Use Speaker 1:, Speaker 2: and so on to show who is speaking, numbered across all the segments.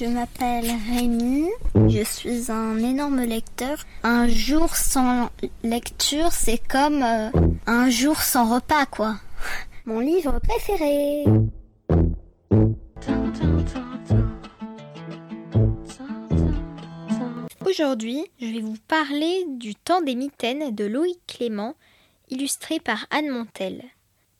Speaker 1: Je m'appelle Rémi, je suis un énorme lecteur. Un jour sans lecture, c'est comme euh, un jour sans repas, quoi. Mon livre préféré.
Speaker 2: Aujourd'hui, je vais vous parler du temps des mitaines de Loïc Clément, illustré par Anne Montel.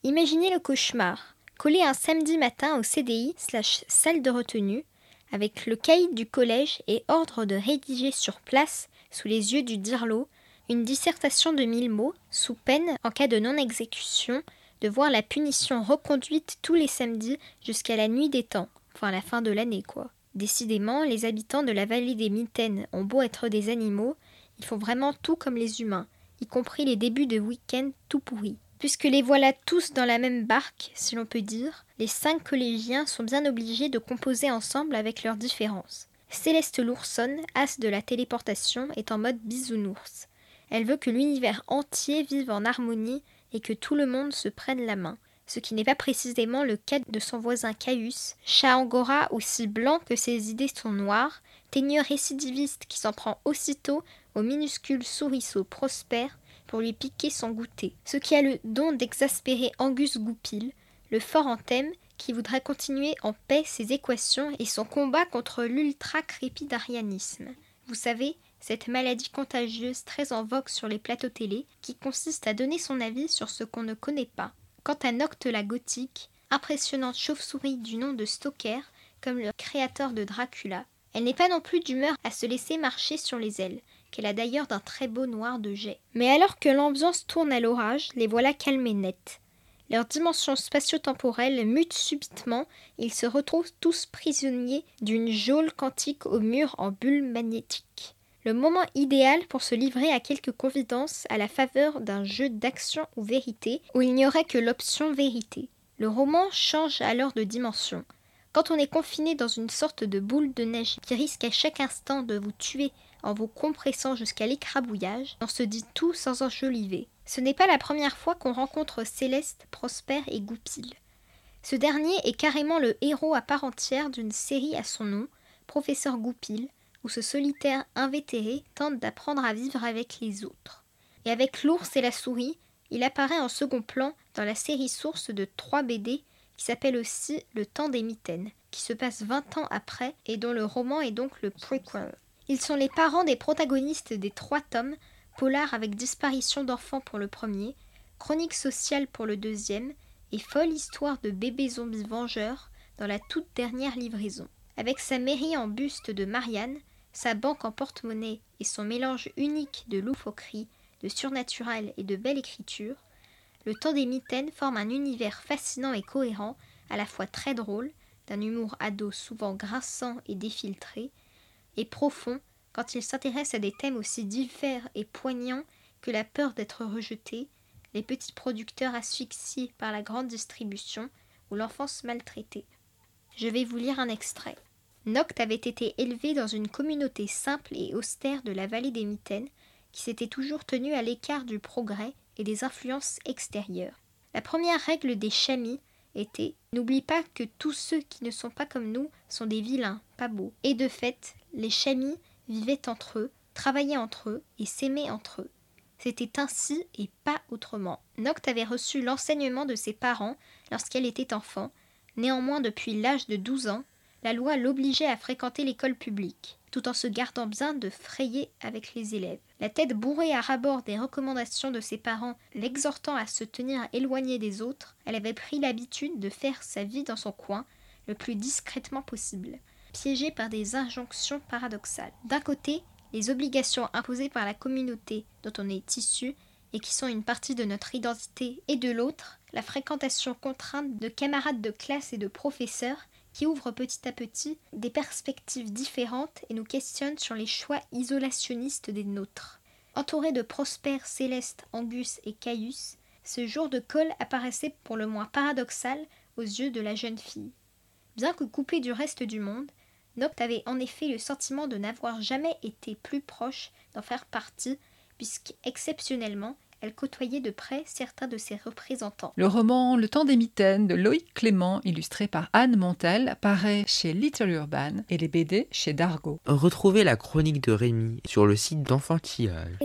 Speaker 2: Imaginez le cauchemar. Collé un samedi matin au CDI slash salle de retenue, avec le cahier du collège et ordre de rédiger sur place, sous les yeux du dirlo, une dissertation de mille mots, sous peine, en cas de non-exécution, de voir la punition reconduite tous les samedis jusqu'à la nuit des temps, enfin la fin de l'année quoi. Décidément, les habitants de la vallée des Mitaines ont beau être des animaux, ils font vraiment tout comme les humains, y compris les débuts de week-end tout pourris. Puisque les voilà tous dans la même barque, si l'on peut dire, les cinq collégiens sont bien obligés de composer ensemble avec leurs différences. Céleste l'oursonne, as de la téléportation, est en mode bisounours. Elle veut que l'univers entier vive en harmonie et que tout le monde se prenne la main, ce qui n'est pas précisément le cas de son voisin Caius, chat angora aussi blanc que ses idées sont noires, teigneur récidiviste qui s'en prend aussitôt au minuscule souriceau prospère pour lui piquer son goûter. Ce qui a le don d'exaspérer Angus Goupil, le fort en thème qui voudrait continuer en paix ses équations et son combat contre l'ultra-crépidarianisme. Vous savez, cette maladie contagieuse très en vogue sur les plateaux télé qui consiste à donner son avis sur ce qu'on ne connaît pas. Quant à Nocte la gothique, impressionnante chauve-souris du nom de Stoker, comme le créateur de Dracula, elle n'est pas non plus d'humeur à se laisser marcher sur les ailes qu'elle a d'ailleurs d'un très beau noir de jet. Mais alors que l'ambiance tourne à l'orage, les voilà calmés net. Leur dimension spatio-temporelle mute subitement ils se retrouvent tous prisonniers d'une geôle quantique au mur en bulle magnétique. Le moment idéal pour se livrer à quelques confidences à la faveur d'un jeu d'action ou vérité où il n'y aurait que l'option vérité. Le roman change alors de dimension. Quand on est confiné dans une sorte de boule de neige qui risque à chaque instant de vous tuer en vous compressant jusqu'à l'écrabouillage, on se dit tout sans enjoliver. Ce n'est pas la première fois qu'on rencontre Céleste, Prosper et Goupil. Ce dernier est carrément le héros à part entière d'une série à son nom, Professeur Goupil, où ce solitaire invétéré tente d'apprendre à vivre avec les autres. Et avec l'ours et la souris, il apparaît en second plan dans la série source de trois BD qui s'appelle aussi Le temps des mitaines, qui se passe 20 ans après et dont le roman est donc le prequel. Ils sont les parents des protagonistes des trois tomes, Polar avec disparition d'enfants pour le premier, Chronique sociale pour le deuxième, et Folle histoire de bébé zombie vengeur dans la toute dernière livraison. Avec sa mairie en buste de Marianne, sa banque en porte-monnaie et son mélange unique de loufoquerie, de surnaturel et de belle écriture, le temps des mitaines forme un univers fascinant et cohérent, à la fois très drôle, d'un humour ado souvent grinçant et défiltré, et profond quand il s'intéresse à des thèmes aussi divers et poignants que la peur d'être rejeté, les petits producteurs asphyxiés par la grande distribution ou l'enfance maltraitée. Je vais vous lire un extrait. Noct avait été élevé dans une communauté simple et austère de la vallée des Mitaines, qui s'était toujours tenue à l'écart du progrès et des influences extérieures. La première règle des chamis était N'oublie pas que tous ceux qui ne sont pas comme nous sont des vilains, pas beaux. Et de fait, les chamis vivaient entre eux, travaillaient entre eux et s'aimaient entre eux. C'était ainsi et pas autrement. Noct avait reçu l'enseignement de ses parents lorsqu'elle était enfant. Néanmoins, depuis l'âge de 12 ans, la loi l'obligeait à fréquenter l'école publique, tout en se gardant bien de frayer avec les élèves. La tête bourrée à rabord des recommandations de ses parents, l'exhortant à se tenir éloignée des autres, elle avait pris l'habitude de faire sa vie dans son coin, le plus discrètement possible piégés par des injonctions paradoxales. D'un côté, les obligations imposées par la communauté dont on est issu et qui sont une partie de notre identité, et de l'autre, la fréquentation contrainte de camarades de classe et de professeurs qui ouvrent petit à petit des perspectives différentes et nous questionnent sur les choix isolationnistes des nôtres. Entouré de Prosper, Céleste, Angus et Caius, ce jour de colle apparaissait pour le moins paradoxal aux yeux de la jeune fille. Bien que coupée du reste du monde, Noct avait en effet le sentiment de n'avoir jamais été plus proche d'en faire partie, puisque exceptionnellement, elle côtoyait de près certains de ses représentants.
Speaker 3: Le roman Le temps des mitaines de Loïc Clément, illustré par Anne Montel, paraît chez Little Urban et les BD chez Dargo.
Speaker 4: Retrouvez la chronique de Rémi sur le site d'Enfantillage.